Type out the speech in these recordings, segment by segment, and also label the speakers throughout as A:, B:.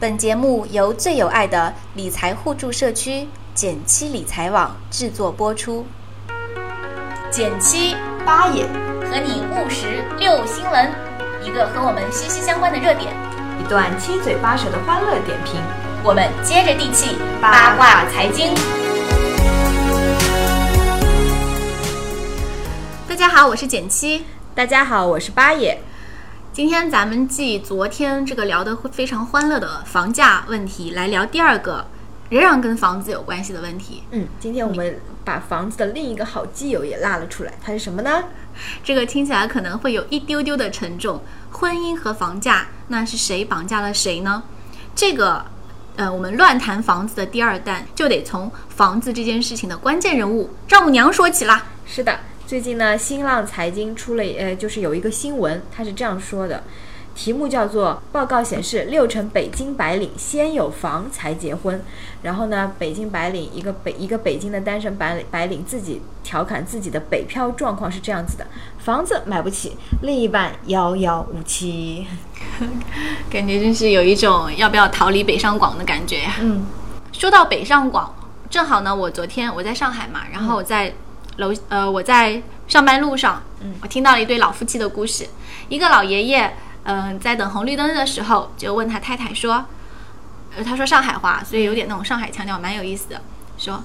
A: 本节目由最有爱的理财互助社区减七理财网制作播出。减七
B: 八也
A: 和你务实六新闻，一个和我们息息相关的热点，
B: 一段七嘴八舌的欢乐点评。
A: 我们接着地气八卦财经。大家好，我是减七。
B: 大家好，我是八也。
A: 今天咱们继昨天这个聊得非常欢乐的房价问题，来聊第二个仍然跟房子有关系的问题。
B: 嗯，今天我们把房子的另一个好基友也拉了出来，它是什么呢？
A: 这个听起来可能会有一丢丢的沉重。婚姻和房价，那是谁绑架了谁呢？这个，呃，我们乱谈房子的第二弹，就得从房子这件事情的关键人物丈母娘说起啦。
B: 是的。最近呢，新浪财经出了呃，就是有一个新闻，它是这样说的，题目叫做“报告显示，六成北京白领先有房才结婚”。然后呢，北京白领一个北一个北京的单身白领白领自己调侃自己的北漂状况是这样子的：房子买不起，另一半遥遥无期，
A: 感觉真是有一种要不要逃离北上广的感觉呀。
B: 嗯，
A: 说到北上广，正好呢，我昨天我在上海嘛，然后我在。楼呃，我在上班路上，嗯，我听到了一对老夫妻的故事。一个老爷爷，嗯，在等红绿灯的时候，就问他太太说，呃，他说上海话，所以有点那种上海腔调，蛮有意思的。说，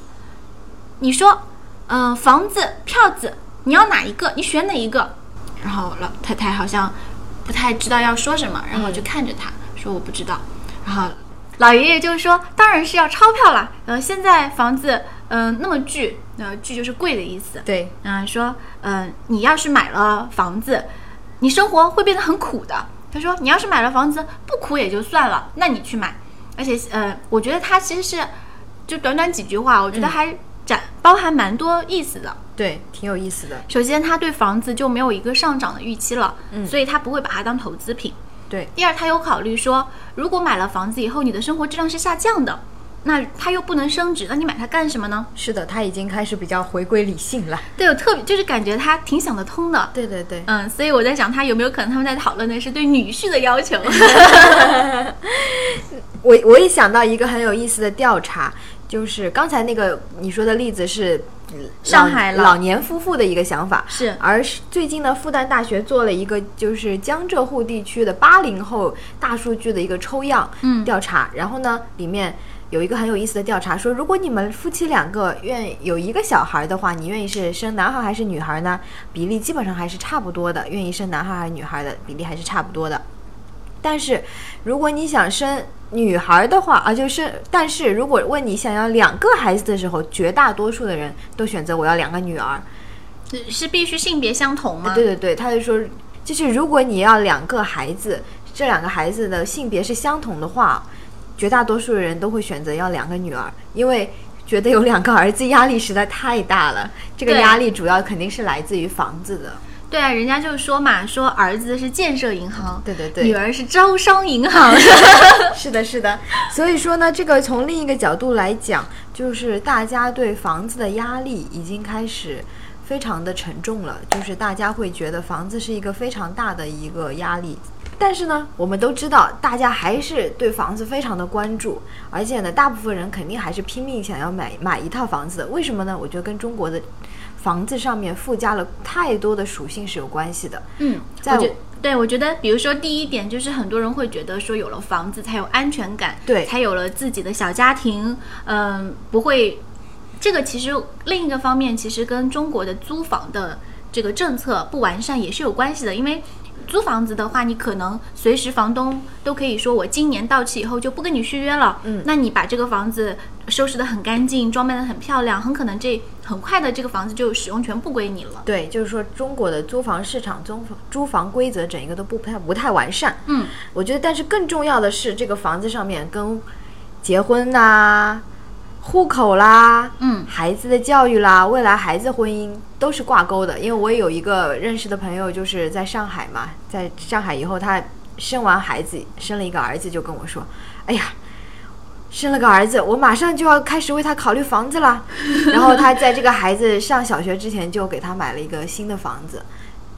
A: 你说，嗯，房子、票子，你要哪一个？你选哪一个？然后老太太好像不太知道要说什么，然后就看着他说我不知道。然后老爷爷就说，当然是要钞票啦。呃，现在房子。嗯，那么巨，呃，巨就是贵的意思。
B: 对，
A: 嗯，说，嗯，你要是买了房子，你生活会变得很苦的。他说，你要是买了房子不苦也就算了，那你去买。而且，呃，我觉得他其实是，就短短几句话，我觉得还展包含蛮多意思的。
B: 对，挺有意思的。
A: 首先，他对房子就没有一个上涨的预期了，嗯，所以他不会把它当投资品。
B: 对。
A: 第二，他有考虑说，如果买了房子以后，你的生活质量是下降的。那它又不能升值，那你买它干什么呢？
B: 是的，他已经开始比较回归理性了。
A: 对，我特别就是感觉他挺想得通的。
B: 对对对，
A: 嗯，所以我在想，他有没有可能他们在讨论的是对女婿的要求？
B: 我我也想到一个很有意思的调查，就是刚才那个你说的例子是
A: 上海
B: 老年夫妇的一个想法，
A: 是。
B: 而最近呢，复旦大学做了一个就是江浙沪地区的八零后大数据的一个抽样调查，然后呢，里面。有一个很有意思的调查说，如果你们夫妻两个愿有一个小孩的话，你愿意是生男孩还是女孩呢？比例基本上还是差不多的，愿意生男孩还是女孩的比例还是差不多的。但是如果你想生女孩的话，啊，就是，但是如果问你想要两个孩子的时候，绝大多数的人都选择我要两个女儿。
A: 是必须性别相同吗？
B: 对对对，他就说，就是如果你要两个孩子，这两个孩子的性别是相同的话。绝大多数的人都会选择要两个女儿，因为觉得有两个儿子压力实在太大了。这个压力主要肯定是来自于房子的。
A: 对啊，人家就说嘛，说儿子是建设银行，
B: 对对对，
A: 女儿是招商银行。
B: 是的，是的。所以说呢，这个从另一个角度来讲，就是大家对房子的压力已经开始非常的沉重了，就是大家会觉得房子是一个非常大的一个压力。但是呢，我们都知道，大家还是对房子非常的关注，而且呢，大部分人肯定还是拼命想要买买一套房子的。为什么呢？我觉得跟中国的房子上面附加了太多的属性是有关系的。
A: 嗯，在我对我觉得，比如说第一点就是很多人会觉得说，有了房子才有安全感，
B: 对，
A: 才有了自己的小家庭，嗯，不会。这个其实另一个方面，其实跟中国的租房的这个政策不完善也是有关系的，因为。租房子的话，你可能随时房东都可以说，我今年到期以后就不跟你续约了。嗯，那你把这个房子收拾得很干净，装扮得很漂亮，很可能这很快的这个房子就使用权不归你了。
B: 对，就是说中国的租房市场、租租房规则整一个都不太不太完善。
A: 嗯，
B: 我觉得，但是更重要的是，这个房子上面跟结婚呐。户口啦，
A: 嗯，
B: 孩子的教育啦，未来孩子婚姻都是挂钩的。因为我有一个认识的朋友，就是在上海嘛，在上海以后，他生完孩子，生了一个儿子，就跟我说：“哎呀，生了个儿子，我马上就要开始为他考虑房子啦。”然后他在这个孩子上小学之前，就给他买了一个新的房子。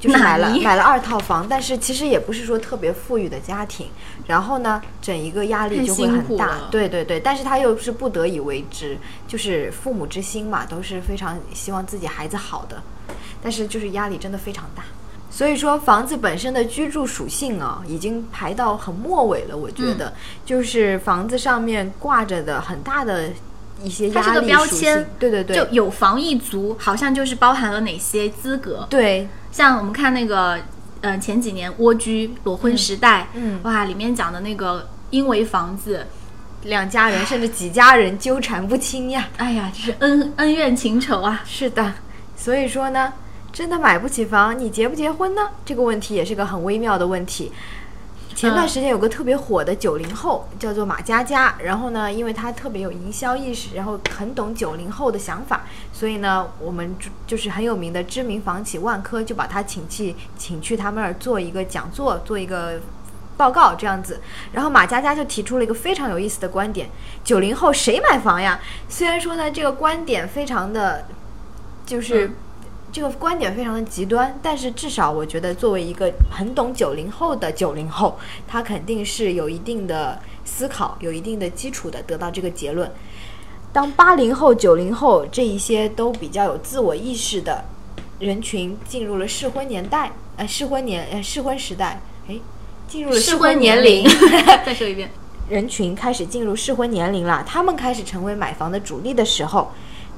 B: 就是买了买了二套房，但是其实也不是说特别富裕的家庭，然后呢，整一个压力就会很大，对对对，但是他又是不得已为之，就是父母之心嘛，都是非常希望自己孩子好的，但是就是压力真的非常大。所以说，房子本身的居住属性啊，已经排到很末尾了。我觉得，就是房子上面挂着的很大的一些
A: 它是个
B: 压力属
A: 标签
B: 性。对对对，
A: 就有房一族，好像就是包含了哪些资格？
B: 对
A: 像我们看那个，呃，前几年蜗居裸婚时代，
B: 嗯
A: 哇，里面讲的那个因为房子，
B: 两家人甚至几家人纠缠不清呀。
A: 哎呀，这是恩恩怨情仇啊！
B: 是的，所以说呢，真的买不起房，你结不结婚呢？这个问题也是个很微妙的问题。前段时间有个特别火的九零后，叫做马佳佳。然后呢，因为她特别有营销意识，然后很懂九零后的想法，所以呢，我们就就是很有名的知名房企万科就把她请去，请去他们那儿做一个讲座，做一个报告这样子。然后马佳佳就提出了一个非常有意思的观点：九零后谁买房呀？虽然说呢，这个观点非常的，就是。这个观点非常的极端，但是至少我觉得，作为一个很懂九零后的九零后，他肯定是有一定的思考、有一定的基础的，得到这个结论。当八零后、九零后这一些都比较有自我意识的人群进入了适婚年代，呃，适婚年呃适婚时代，诶，进入了适婚年龄，
A: 再说一遍，
B: 人群开始进入适婚年龄了，他们开始成为买房的主力的时候，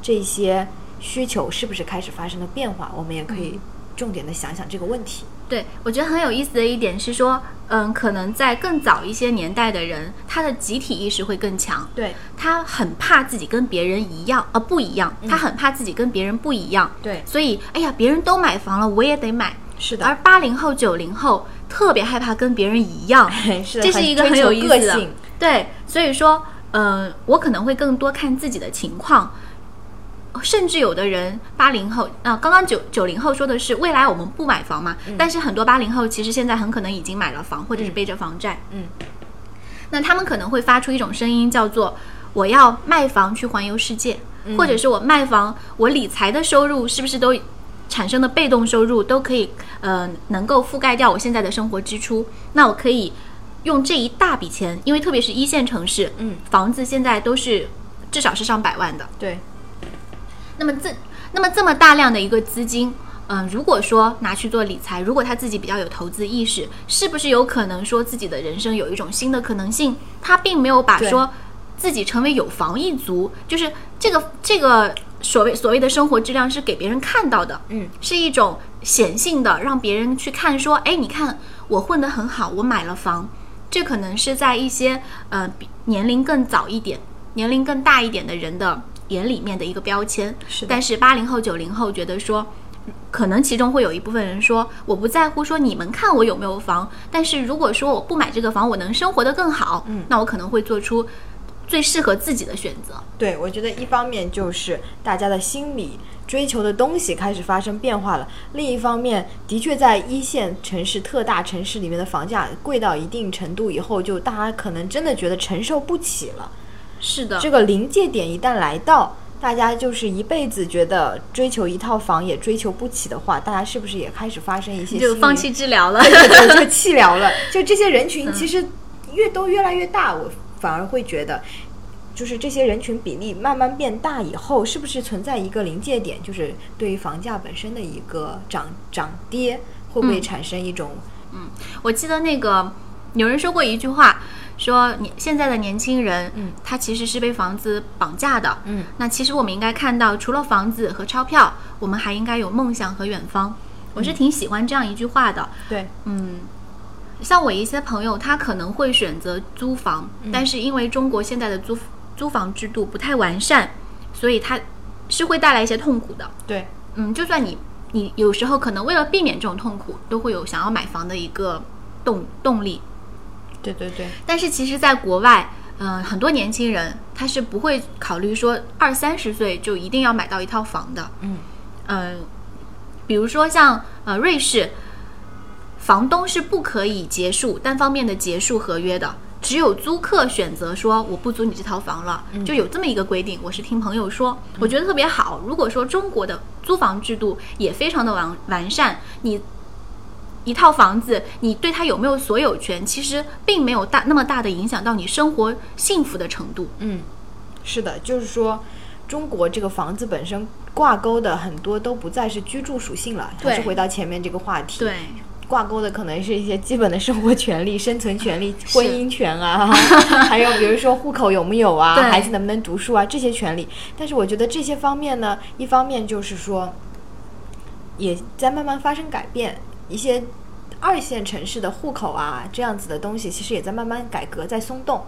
B: 这些需求是不是开始发生了变化？我们也可以重点的想想这个问题。
A: 对我觉得很有意思的一点是说，嗯，可能在更早一些年代的人，他的集体意识会更强，
B: 对
A: 他很怕自己跟别人一样，呃，不一样，他很怕自己跟别人不一样，
B: 对
A: 所以，哎呀，别人都买房了，我也得买。
B: 是的
A: 而八零后、九零后特别害怕跟别人一样，
B: 是的
A: 这是一个很有意思。对，所以说，嗯、我可能会更多看自己的情况，甚至有的人八零后，啊、刚刚九九零后说的是未来我们不买房嘛，但是很多八零后其实现在很可能已经买了房，或者是背着房债，
B: 嗯，
A: 那他们可能会发出一种声音，叫做我要卖房去环游世界，或者是我卖房，我理财的收入是不是都产生的被动收入都可以呃能够覆盖掉我现在的生活支出？那我可以用这一大笔钱，因为特别是一线城市，
B: 嗯，
A: 房子现在都是至少是上百万的，
B: 对
A: 那么这那么这么大量的一个资金，嗯、如果说拿去做理财，如果他自己比较有投资意识，是不是有可能说自己的人生有一种新的可能性？他并没有把说自己成为有房一族，就是这个这个所谓所谓的生活质量是给别人看到的，
B: 嗯，
A: 是一种显性的，让别人去看说，哎，你看我混得很好，我买了房，这可能是在一些呃比年龄更早一点、年龄更大一点的人的眼里面的一个标签。
B: 是的
A: 但是八零后、九零后觉得说，可能其中会有一部分人说，我不在乎说你们看我有没有房，但是如果说我不买这个房，我能生活得更好，嗯，那我可能会做出最适合自己的选择。
B: 对，我觉得一方面就是大家的心理追求的东西开始发生变化了，另一方面，的确在一线城市、特大城市里面的房价贵到一定程度以后，就大家可能真的觉得承受不起了。
A: 是的，
B: 这个临界点一旦来到，大家就是一辈子觉得追求一套房也追求不起的话，大家是不是也开始发生一些
A: 就放弃治疗了。
B: 对对对，就弃疗了。就这些人群其实越都越来越大，我反而会觉得，就是这些人群比例慢慢变大以后，是不是存在一个临界点？就是对于房价本身的一个涨涨跌，会不会产生一种、嗯
A: 我记得那个有人说过一句话，说你现在的年轻人，
B: 嗯，
A: 他其实是被房子绑架的，
B: 嗯，
A: 那其实我们应该看到，除了房子和钞票，我们还应该有梦想和远方。我是挺喜欢这样一句话的，
B: 对。
A: 嗯，像我一些朋友，他可能会选择租房，但是因为中国现在的租租房制度不太完善，所以他是会带来一些痛苦的。
B: 对。
A: 嗯，就算你你有时候可能为了避免这种痛苦，都会有想要买房的一个动动力。
B: 对对对
A: 但是其实，在国外，嗯、很多年轻人他是不会考虑说二三十岁就一定要买到一套房的。
B: 嗯
A: 嗯、比如说像呃瑞士，房东是不可以结束单方面的结束合约的。只有租客选择说我不租你这套房了，就有这么一个规定。我是听朋友说，我觉得特别好。如果说中国的租房制度也非常的完完善，你一套房子，你对它有没有所有权，其实并没有大那么大的影响到你生活幸福的程度。
B: 嗯，是的，就是说，中国这个房子本身挂钩的很多都不再是居住属性了，还是回到前面这个话题。
A: 对，
B: 挂钩的可能是一些基本的生活权利、生存权利、婚姻权啊，还有比如说户口有没有啊，孩子能不能读书啊这些权利。但是我觉得这些方面呢，一方面就是说，也在慢慢发生改变。一些二线城市的户口啊，这样子的东西，其实也在慢慢改革，在松动。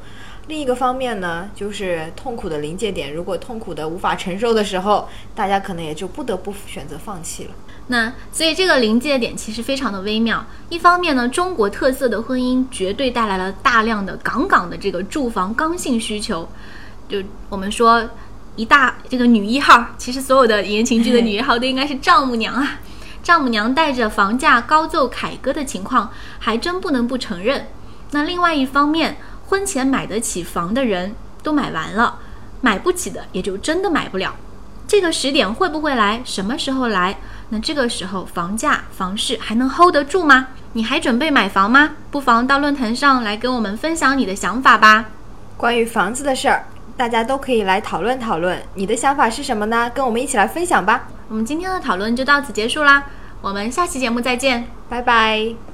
B: 另一个方面呢，就是痛苦的临界点，如果痛苦的无法承受的时候，大家可能也就不得不选择放弃了。
A: 那所以这个临界点其实非常的微妙。一方面呢，中国特色的婚姻绝对带来了大量的杠杠的这个住房刚性需求，就我们说一大这个女一号，其实所有的言情剧的女一号都应该是丈母娘啊。丈母娘带着房价高奏凯歌的情况，还真不能不承认。那另外一方面，婚前买得起房的人都买完了，买不起的也就真的买不了。这个时点会不会来？什么时候来？那这个时候房价、房市还能 hold 得住吗？你还准备买房吗？不妨到论坛上来跟我们分享你的想法吧。
B: 关于房子的事儿，大家都可以来讨论讨论。你的想法是什么呢？跟我们一起来分享吧。
A: 我们今天的讨论就到此结束啦，我们下期节目再见，
B: 拜拜。